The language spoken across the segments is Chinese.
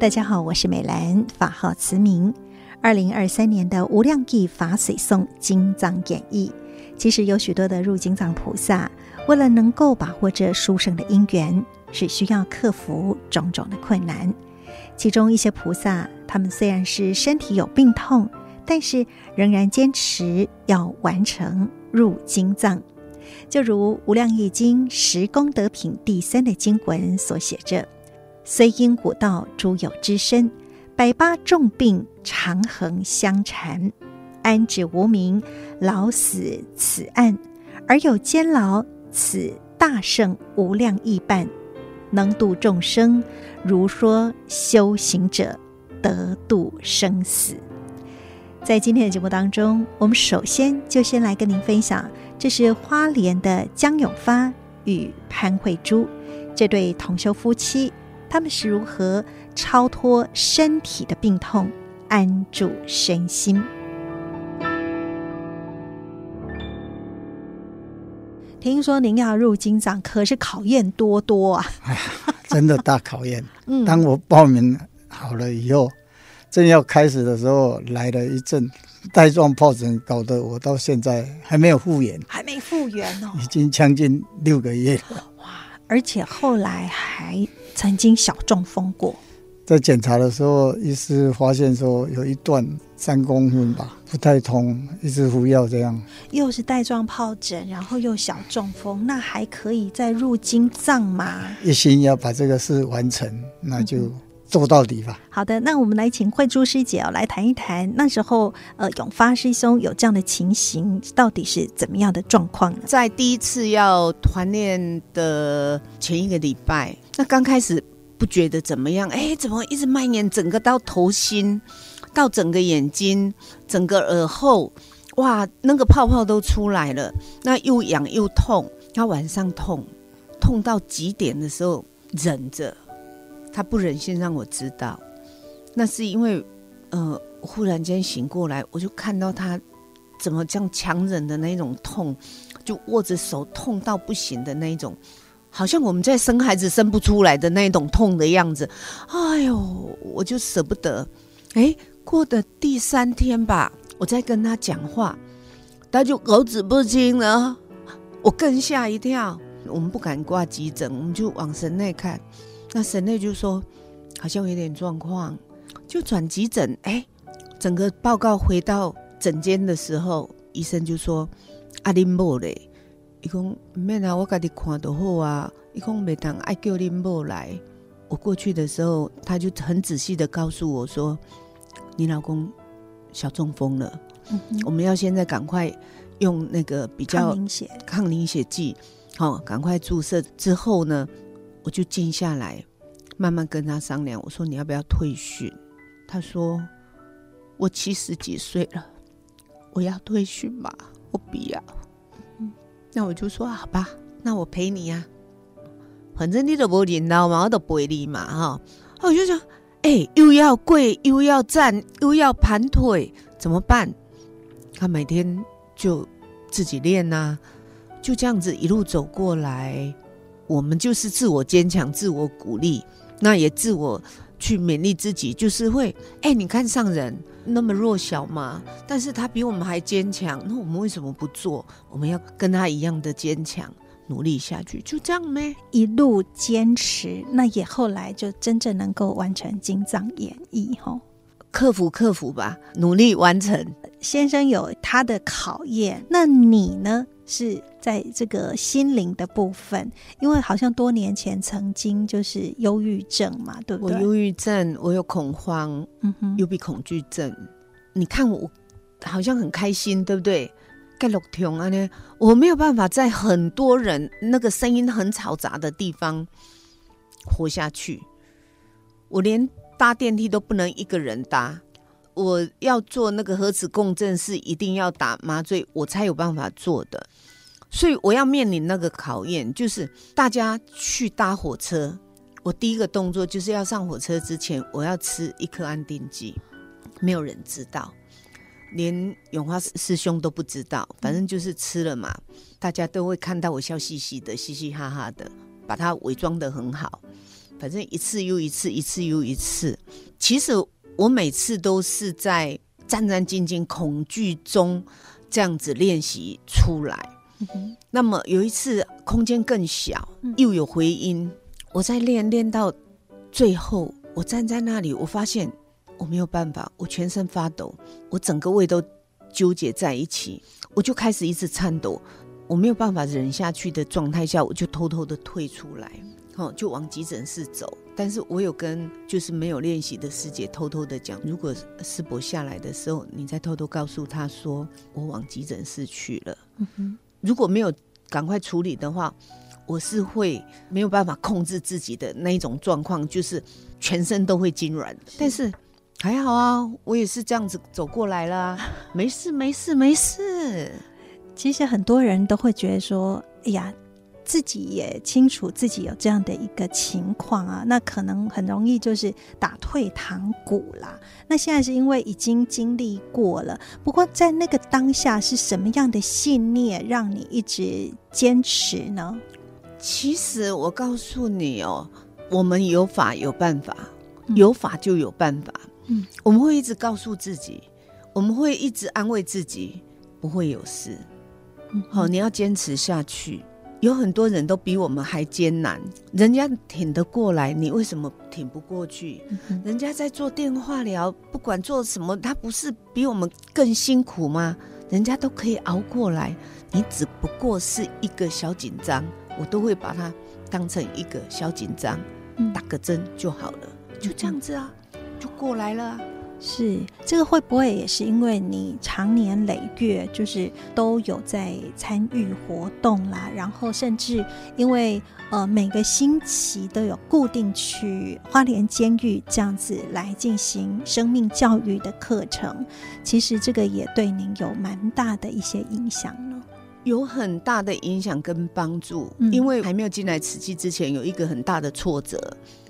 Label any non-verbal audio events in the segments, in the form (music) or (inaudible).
大家好，我是美兰，法号慈明。二零二三年的无量义法水诵经藏演义，其实有许多的入经藏菩萨，为了能够把握这殊胜的因缘，是需要克服种种的困难。其中一些菩萨，他们虽然是身体有病痛，但是仍然坚持要完成入经藏。就如《无量义经》十功德品第三的经文所写着。虽因古道诸有之身，百八重病长恒相缠，安止无明，老死此岸，而有监牢，此大圣无量义伴，能度众生，如说修行者得度生死。在今天的节目当中，我们首先就先来跟您分享，这是花莲的江永发与潘慧珠这对同修夫妻。他们是如何超脱身体的病痛，安住身心？听说您要入金藏，可是考验多多啊！哎呀，真的大考验。(laughs) 嗯，当我报名好了以后，正要开始的时候，来了一阵带状疱疹，搞得我到现在还没有复原，还没复原哦，已经将近六个月了。哇！而且后来还。曾经小中风过，在检查的时候，医师发现说有一段三公分吧，不太通，一直服药这样。又是带状疱疹，然后又小中风，那还可以再入经藏吗？一心要把这个事完成，那就做到底吧。好的，那我们来请慧珠师姐哦来谈一谈那时候呃永发师兄有这样的情形，到底是怎么样的状况呢？在第一次要团练的前一个礼拜。那刚开始不觉得怎么样，哎，怎么一直蔓延，整个到头心，到整个眼睛，整个耳后，哇，那个泡泡都出来了，那又痒又痛，他晚上痛，痛到极点的时候忍着，他不忍心让我知道，那是因为，呃，忽然间醒过来，我就看到他怎么这样强忍的那种痛，就握着手痛到不行的那种。好像我们在生孩子生不出来的那种痛的样子，哎呦，我就舍不得。哎，过的第三天吧，我在跟他讲话，他就口齿不清了，我更吓一跳。我们不敢挂急诊，我们就往神内看。那神内就说好像有点状况，就转急诊。哎，整个报告回到诊间的时候，医生就说阿林莫嘞。伊讲唔免啊，我家己看就好啊。伊讲每当爱叫恁某来，我过去的时候，他就很仔细的告诉我说：“你老公小中风了，嗯、我们要现在赶快用那个比较抗凝血抗凝血剂，好、哦，赶快注射。之后呢，我就静下来，慢慢跟他商量。我说你要不要退训？他说我七十几岁了，我要退训吧，我不要。”那我就说好吧，那我陪你呀、反正你都不领导嘛，我都陪你嘛，哈。我就想，哎、又要跪，又要站，又要盘腿，怎么办？他每天就自己练呐、就这样子一路走过来。我们就是自我坚强，自我鼓励，那也自我去勉励自己，就是会，哎、欸，你看上人。那么弱小嘛，但是他比我们还坚强，那我们为什么不做？我们要跟他一样的坚强，努力下去，就这样呗？一路坚持，那也后来就真正能够完成金藏演义吼，克服克服吧，努力完成。先生有他的考验，那你呢？是在这个心灵的部分，因为好像多年前曾经就是忧郁症嘛，对不对？我忧郁症，我有恐慌，嗯哼，幽闭恐惧症。你看我好像很开心，对不对？盖洛廷啊呢，我没有办法在很多人那个声音很嘈杂的地方活下去。我连搭电梯都不能一个人搭。我要做那个核磁共振是一定要打麻醉，我才有办法做的，所以我要面临那个考验，就是大家去搭火车，我第一个动作就是要上火车之前，我要吃一颗安定剂，没有人知道，连永华师师兄都不知道，反正就是吃了嘛，大家都会看到我笑嘻嘻的，嘻嘻哈哈的，把它伪装的很好。反正一次又一次，一次又一次。其实我每次都是在战战兢兢、恐惧中这样子练习出来。嗯、那么有一次空间更小，又有回音，嗯、我在练练到最后，我站在那里，我发现我没有办法，我全身发抖，我整个胃都纠结在一起，我就开始一直颤抖，我没有办法忍下去的状态下，我就偷偷的退出来，哦，就往急诊室走。但是我有跟就是没有练习的师姐偷偷的讲，如果师伯下来的时候，你再偷偷告诉他说我往急诊室去了。嗯哼。如果没有赶快处理的话，我是会没有办法控制自己的那一种状况，就是全身都会痉挛。但是还好啊，我也是这样子走过来了，(laughs) 没事没事没事。其实很多人都会觉得说，哎呀。自己也清楚自己有这样的一个情况啊，那可能很容易就是打退堂鼓啦。那现在是因为已经经历过了，不过在那个当下是什么样的信念让你一直坚持呢？其实我告诉你哦，我们有法有办法，有法就有办法。嗯，我们会一直告诉自己，我们会一直安慰自己，不会有事。嗯，好，你要坚持下去。有很多人都比我们还艰难，人家挺得过来，你为什么挺不过去？嗯、人家在做电话聊，不管做什么，他不是比我们更辛苦吗？人家都可以熬过来，你只不过是一个小紧张，我都会把它当成一个小紧张，嗯、打个针就好了，就这样子啊，就过来了。是这个会不会也是因为你长年累月就是都有在参与活动啦，然后甚至因为呃每个星期都有固定去花莲监狱这样子来进行生命教育的课程，其实这个也对您有蛮大的一些影响呢？有很大的影响跟帮助，嗯、因为还没有进来慈济之前，有一个很大的挫折。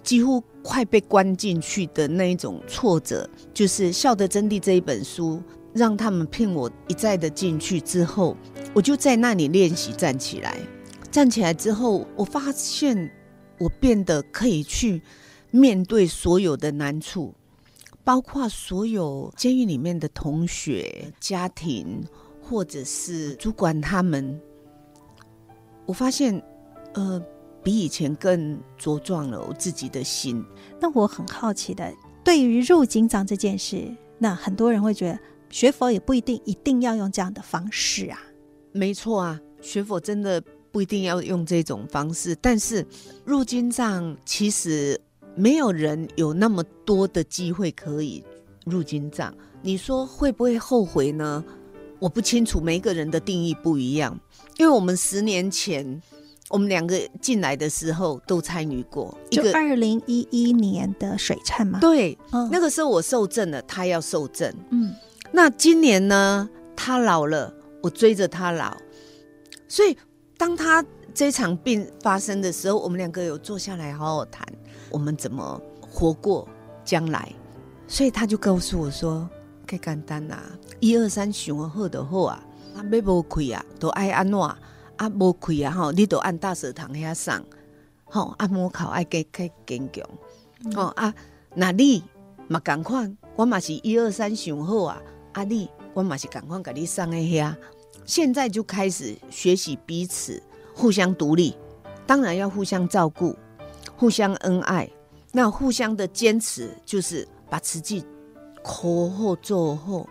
几乎快被关进去的那一种挫折，就是《孝的真谛》这一本书，让他们骗我一再的进去之后，我就在那里练习站起来。站起来之后，我发现我变得可以去面对所有的难处，包括所有监狱里面的同学、家庭，或者是主管他们。我发现，呃。比以前更茁壮了我自己的心。那我很好奇的，对于入经藏这件事，那很多人会觉得学佛也不一定一定要用这样的方式啊。没错啊，学佛真的不一定要用这种方式。但是入经藏其实没有人有那么多的机会可以入经藏。你说会不会后悔呢？我不清楚，每一个人的定义不一样。因为我们十年前。我们两个进来的时候都参与过，一个二零一一年的水忏嘛？对，哦、那个时候我受证了，他要受证。嗯，那今年呢？他老了，我追着他老，所以当他这场病发生的时候，我们两个有坐下来好好谈，我们怎么活过将来。所以他就告诉我说：“太简单啦，一二三，想好就好啊，啊，要无开啊，都爱安怎。”啊，无开啊！吼，你都按大食堂遐送，吼，按摩考爱加加坚强，吼啊！那你嘛共款，我嘛是一二三想好啊！啊你，我嘛是共款，甲你送诶遐。现在就开始学习彼此互相独立，当然要互相照顾，互相恩爱。那互相的坚持，就是把慈济口后做后。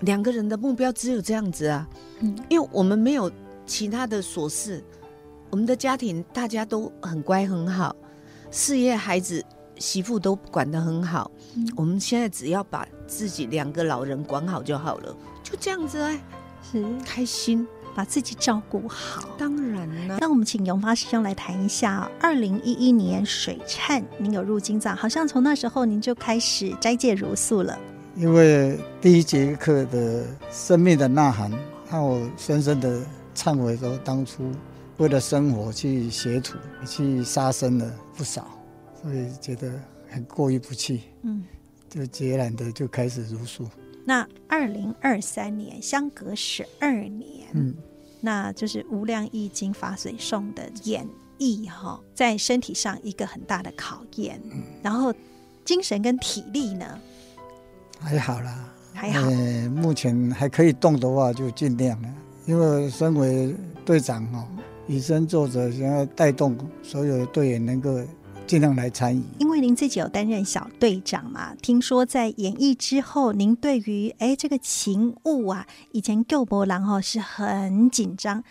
两个人的目标只有这样子啊，嗯，因为我们没有。其他的琐事，我们的家庭大家都很乖很好，事业孩子媳妇都管得很好。嗯、我们现在只要把自己两个老人管好就好了，就这样子哎，是开心，把自己照顾好。当然了，那我们请永发师兄来谈一下，二零一一年水忏，您有入金藏，好像从那时候您就开始斋戒茹素了。因为第一节课的生命的呐喊，让我深深的。忏悔说，当初为了生活去学徒，去杀生了不少，所以觉得很过意不去。嗯，就决然的就开始茹素。那二零二三年相隔十二年，嗯，那就是无量易经法水颂的演绎哈，在身体上一个很大的考验，嗯。然后精神跟体力呢，还好啦，还好。呃，目前还可以动的话，就尽量了。因为身为队长哈，以身作则，想要带动所有的队员能够尽量来参与。因为您自己有担任小队长嘛，听说在演艺之后，您对于哎这个情务啊，以前救波郎哦是很紧张，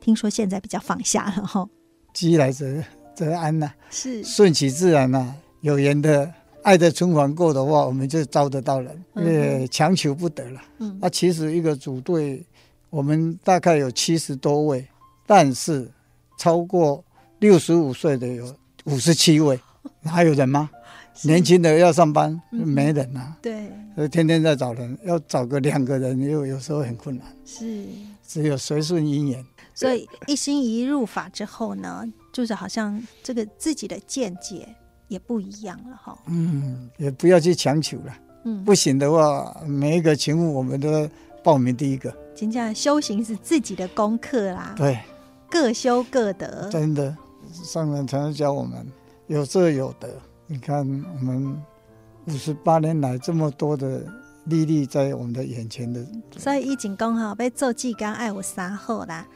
听说现在比较放下了哈。既来则则安呐、啊，是顺其自然呐、啊。有缘的爱的春环过的话，我们就招得到人，因为强求不得了。嗯，那、啊、其实一个组队，我们大概有七十多位，但是超过六十五岁的有五十七位，(laughs) 还有人吗？年轻的要上班，没人啊。对，所以天天在找人，要找个两个人，又有时候很困难。是，只有随顺因缘。所以一心一意入法之后呢，就是好像这个自己的见解也不一样了哈。嗯，也不要去强求了。嗯，不行的话，每一个勤务我们都报名第一个。真正修行是自己的功课啦。对，各修各得。真的，上人常常教我们有舍有得。你看我们五十八年来这么多的历历在我们的眼前的。所以以前讲哈，要做志工爱有三好啦。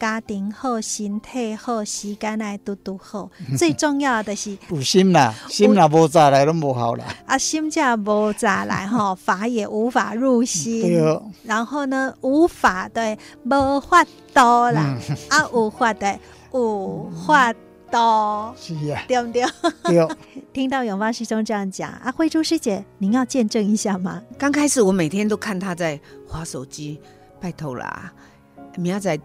家庭好，身体好，时间来都都好，最重要的是 (laughs) 有心啦，心若无杂来都无好啦。啊，心价无杂来哈，法也无法入心。对哦。然后呢，无法对，无法多啦。啊，无法对，无法多。是呀。对不对？对。(laughs) 听到永芳师兄这样讲，啊，慧珠师姐，您要见证一下吗？刚开始我每天都看他在划手机，拜托啦，明仔载。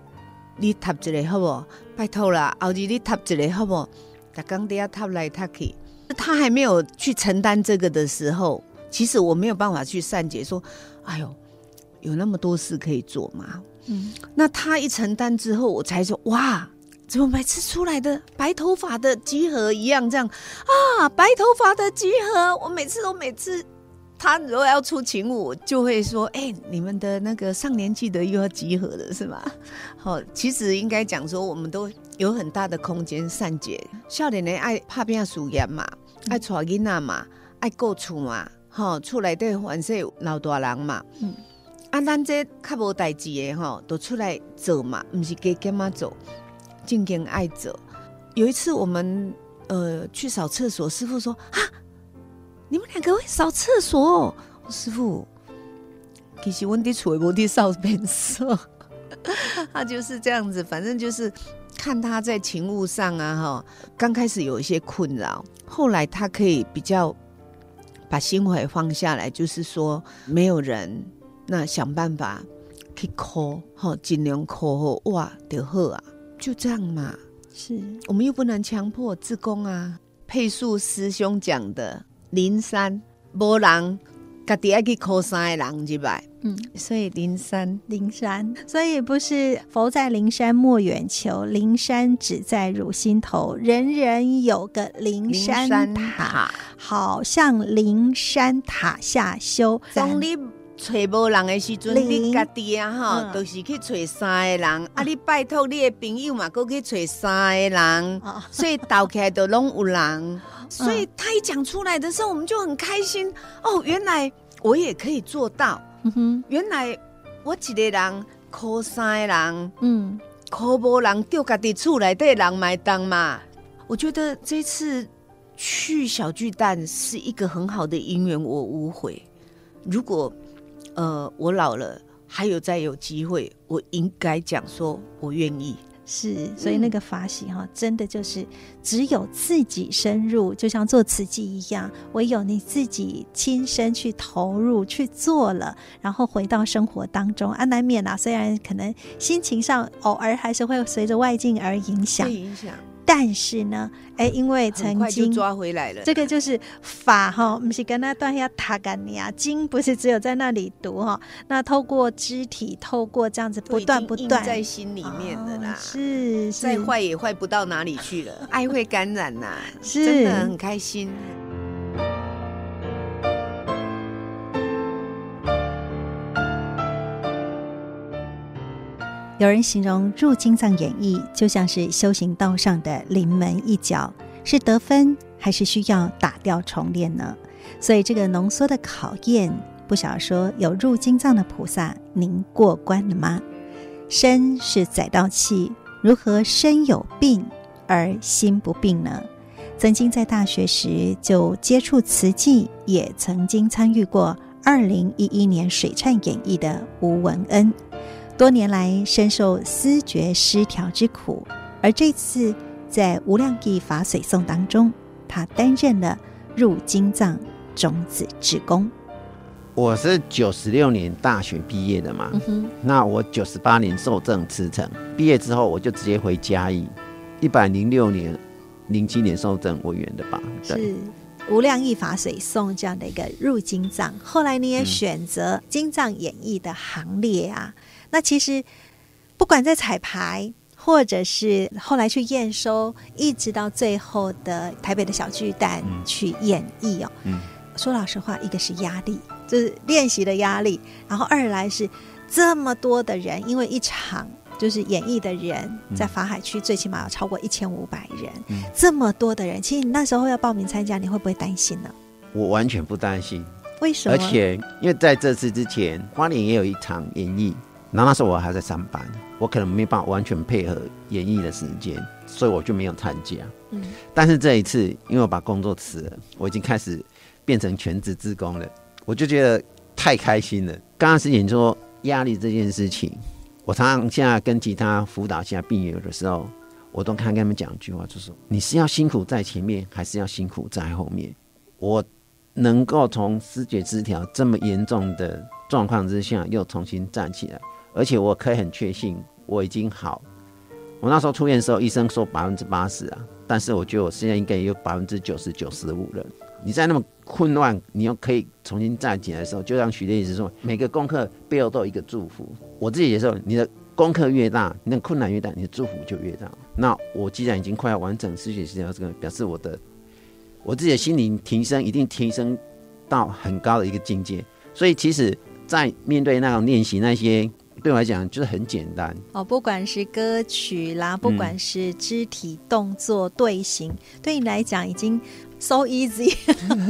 你踏一个好不？拜托啦，后日你踏一个好不？逐工底下踏来踏去，他还没有去承担这个的时候，其实我没有办法去善解说，哎呦，有那么多事可以做吗？嗯，那他一承担之后，我才说，哇，怎么每次出来的白头发的集合一样这样啊？白头发的集合，我每次都每次。他如果要出勤务，就会说：“哎、你们的那个上年纪的又要集合了，是吗？” (laughs) 好，其实应该讲说，我们都有很大的空间善解。少年人爱拍拼事业嘛，爱带囡仔嘛，爱顾厝嘛，哈，厝内底凡是老大人嘛。嗯，啊，咱这较无代志的哈，都出来做嘛，不是给干妈做，正经爱者。有一次我们呃去扫厕所，师傅说：“啊。”你们两个会扫厕所，师傅，其实我的厝没地扫便所，(laughs) 他就是这样子，反正就是看他在勤务上啊，哈，刚开始有一些困扰，后来他可以比较把心怀放下来，就是说没有人，那想办法去 call，哈，尽量 call 哇，就好啊，就这样嘛，是我们又不能强迫自宫啊，佩素师兄讲的。灵山无人，家己爱去靠山的人，是吧？嗯，所以灵山，灵山，所以不是佛在灵山莫远求，灵山只在汝心头。人人有个灵山塔，好像灵山塔下修。找无人的时阵，你家己啊，哈，都是去找三个人。啊，你拜托你的朋友嘛，搁去找三个人，所以倒起来都拢有人。所以他一讲出来的时候，我们就很开心哦。原来我也可以做到。嗯哼，原来我一个人靠山人，嗯，靠无人丢家己厝内底人买单嘛。我觉得这次去小巨蛋是一个很好的姻缘，我无悔。如果呃我老了还有再有机会，我应该讲说我愿意。是，所以那个法喜哈，真的就是只有自己深入，就像做慈济一样，唯有你自己亲身去投入去做了，然后回到生活当中啊，难免啊，虽然可能心情上偶尔还是会随着外境而影响，影响。但是呢，哎，因为曾经抓回来了，这个就是法哈，不是跟那段要塔干尼啊，经不是只有在那里读哈，那透过肢体，透过这样子不断不断。在心里面的啦，哦、是，是。再坏也坏不到哪里去了，(laughs) 爱会感染呐，是。真的很开心。有人形容入金藏演艺就像是修行道上的临门一脚，是得分还是需要打掉重练呢？所以这个浓缩的考验，不晓说有入金藏的菩萨，您过关了吗？身是载道器，如何身有病而心不病呢？曾经在大学时就接触慈济，也曾经参与过二零一一年水忏演绎的吴文恩。多年来深受思觉失调之苦，而这次在无量义法水颂当中，他担任了入金藏种子职工。我是九十六年大学毕业的嘛，嗯、那我九十八年受证辞呈，毕业之后我就直接回嘉义，一百零六年、零七年受证委员的吧。是无量义法水颂这样的一个入金藏，后来你也选择金藏演绎的行列啊。嗯那其实，不管在彩排，或者是后来去验收，一直到最后的台北的小巨蛋去演绎哦。嗯，说老实话，一个是压力，就是练习的压力；然后二来是这么多的人，因为一场就是演绎的人，在法海区最起码要超过一千五百人，嗯，这么多的人，其实你那时候要报名参加，你会不会担心呢？我完全不担心，为什么？而且因为在这次之前，花莲也有一场演绎。然后那时候我还在上班，我可能没办法完全配合演绎的时间，所以我就没有参加。嗯，但是这一次，因为我把工作辞了，我已经开始变成全职职工了，我就觉得太开心了。刚刚师姐说压力这件事情，我常常现在跟其他辅导下病友的时候，我都看跟他们讲一句话，就是你是要辛苦在前面，还是要辛苦在后面？我能够从失觉失调这么严重的状况之下，又重新站起来。而且我可以很确信我已经好。我那时候出院的时候，医生说百分之八十啊，但是我觉得我现在应该也有百分之九十九十五了。你在那么混乱，你又可以重新站起来的时候，就像许烈医师说，每个功课背后都有一个祝福。我自己也说，你的功课越大，你的困难越大，你的祝福就越大。那我既然已经快要完成思觉失调这个，表示我的我自己的心灵提升一定提升到很高的一个境界。所以其实，在面对那种练习那些。对我来讲就是很简单哦，不管是歌曲啦，不管是肢体动作、队形，嗯，对你来讲已经 so easy，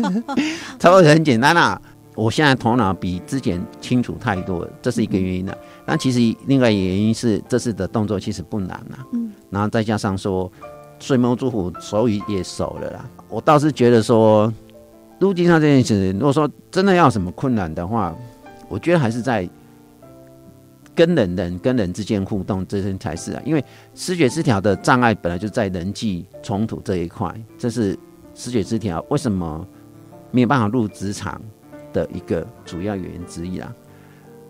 (laughs) 差不多很简单啦。我现在头脑比之前清楚太多了，这是一个原因了。但其实另外原因是这次的动作其实不难啦，嗯，然后再加上说睡梦祝福手语也熟了啦。我倒是觉得说入金藏这件事，如果说真的要什么困难的话，我觉得还是在。跟人人跟人之间互动，这些才是啊。因为思觉失调的障碍本来就在人际冲突这一块，这是思觉失调为什么没有办法入职场的一个主要原因之一啦。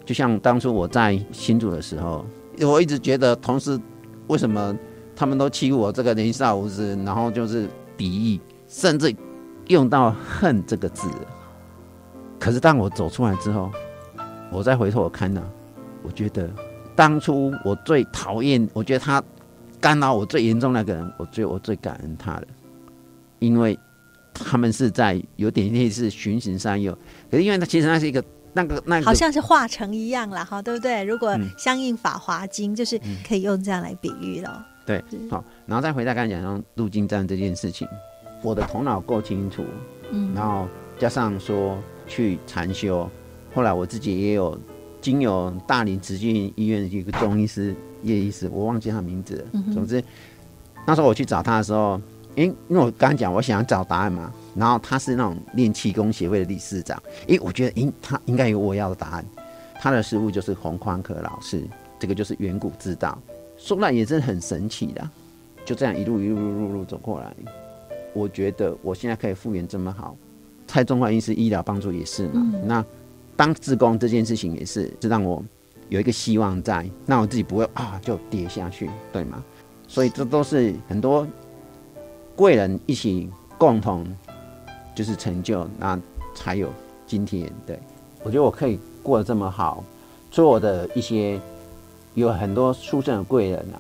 就像当初我在新竹的时候，我一直觉得同事为什么他们都欺负我这个年少无知，然后就是敌意，甚至用到恨这个字。可是当我走出来之后，我再回头我看呢。我觉得当初我最讨厌，我觉得他干扰我最严重那个人，我觉得我最感恩他的，因为他们是在有点类似循行善诱，可是因为他其实那是一个那个那个好像是化成一样了哈，对不对？如果相应《法华经》就是可以用这样来比喻了。对，好，然后再回到刚才讲说入金站这件事情，我的头脑够清楚，嗯，然后加上说去禅修，后来我自己也有。经有大林慈济医院的一个中医师叶医师，我忘记他名字了。嗯、总之，那时候我去找他的时候，因为因为我刚刚讲我想要找答案嘛，然后他是那种练气功协会的理事长，诶，我觉得，诶，他应该有我要的答案。他的师傅就是洪宽可老师，这个就是远古之道，说来也是很神奇的。就这样一路一路路路，路走过来，我觉得我现在可以复原这么好。蔡中华医师医疗帮助也是嘛，嗯、那。当志工这件事情也是，是让我有一个希望在，那我自己不会啊就跌下去，对吗？所以这都是很多贵人一起共同就是成就，那才有今天。对，我觉得我可以过得这么好，所以我的一些有很多出生的贵人啊，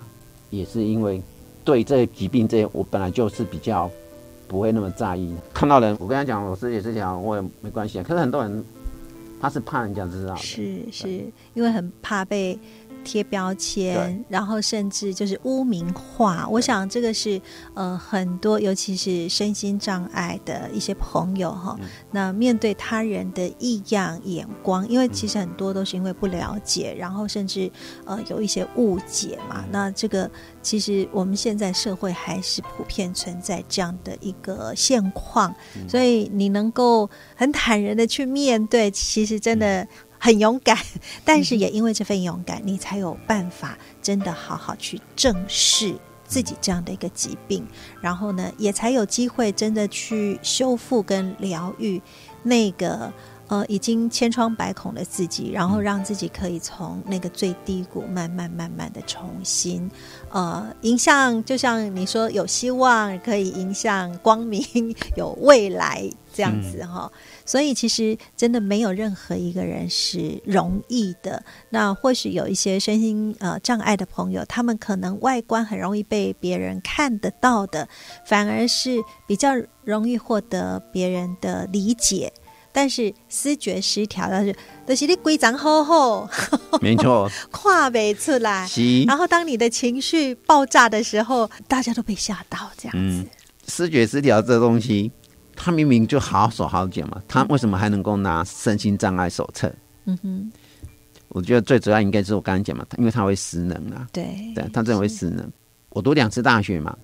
也是因为对这些疾病这些，我本来就是比较不会那么在意。看到人，我跟他讲我自己是讲我也没关系啊，可是很多人。他是怕人家知道的，是是因为很怕被。贴标签，然后甚至就是污名化。我想这个是呃很多，尤其是身心障碍的一些朋友哈。嗯、那面对他人的异样眼光，因为其实很多都是因为不了解，然后甚至呃有一些误解嘛。那这个其实我们现在社会还是普遍存在这样的一个现况，所以你能够很坦然的去面对，其实真的。很勇敢，(laughs) 但是也因为这份勇敢，你才有办法真的好好去正视自己这样的一个疾病，然后呢，也才有机会真的去修复跟疗愈那个呃已经千疮百孔的自己，然后让自己可以从那个最低谷慢慢慢慢的重新呃迎向，就像你说有希望，可以迎向光明，(laughs) 有未来这样子哈。嗯所以其实真的没有任何一个人是容易的。那或许有一些身心呃障碍的朋友，他们可能外观很容易被别人看得到的，反而是比较容易获得别人的理解。但是思觉失调但是，就是你规章好好，没错，(laughs) 跨不出来。然后当你的情绪爆炸的时候，大家都被吓到这样子。嗯，思觉失调这东西。他明明就好手好脚嘛，他为什么还能够拿身心障碍手册？嗯哼，我觉得最主要应该是我刚刚讲嘛，因为他会失能啊。对，对他真的会失能。我读两次大学嘛，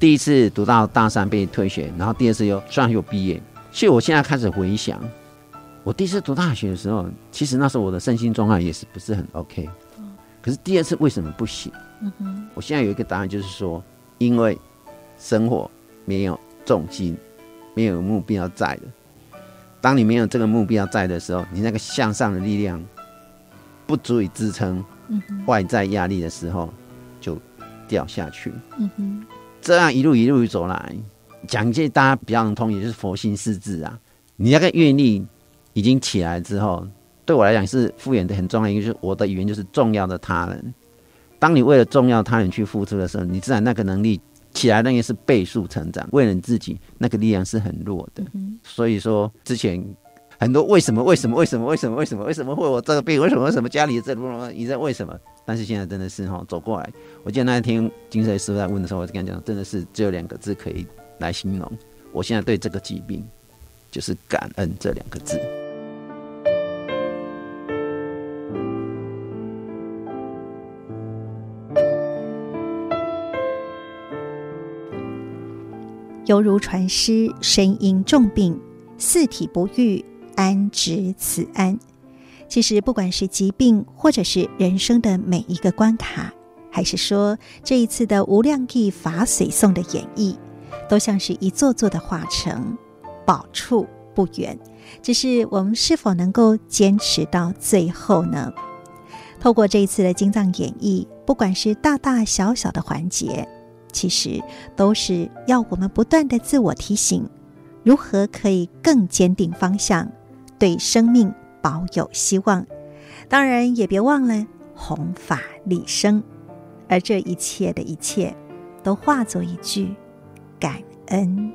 第一次读到大三被退学，然后第二次又虽然又毕业。所以我现在开始回想，我第一次读大学的时候，其实那时候我的身心状况也是不是很 OK。可是第二次为什么不行？嗯哼，我现在有一个答案，就是说，因为生活没有重心。没有目标在的，当你没有这个目标在的时候，你那个向上的力量不足以支撑外在压力的时候，就掉下去。嗯哼，这样一路一路走来，讲一句大家比较能通，也就是佛心四字啊。你那个愿力已经起来之后，对我来讲是复原的很重要，一个就是我的语言就是重要的他人。当你为了重要他人去付出的时候，你自然那个能力。起来那也是倍数成长，为了你自己，那个力量是很弱的。嗯、所以说之前很多为什么为什么为什么为什么为什么为什么会我这个病？为什么为什么家里这么你在为什么？但是现在真的是哈走过来。我记得那一天金水师傅在问的时候，我就跟他讲，真的是只有两个字可以来形容。我现在对这个疾病就是感恩这两个字。犹如传师身因重病，四体不愈，安知此安？其实，不管是疾病，或者是人生的每一个关卡，还是说这一次的无量义法髓颂的演绎，都像是一座座的化城，宝处不远。只是我们是否能够坚持到最后呢？透过这一次的经藏演绎，不管是大大小小的环节。其实都是要我们不断的自我提醒，如何可以更坚定方向，对生命保有希望。当然，也别忘了弘法利生，而这一切的一切，都化作一句感恩。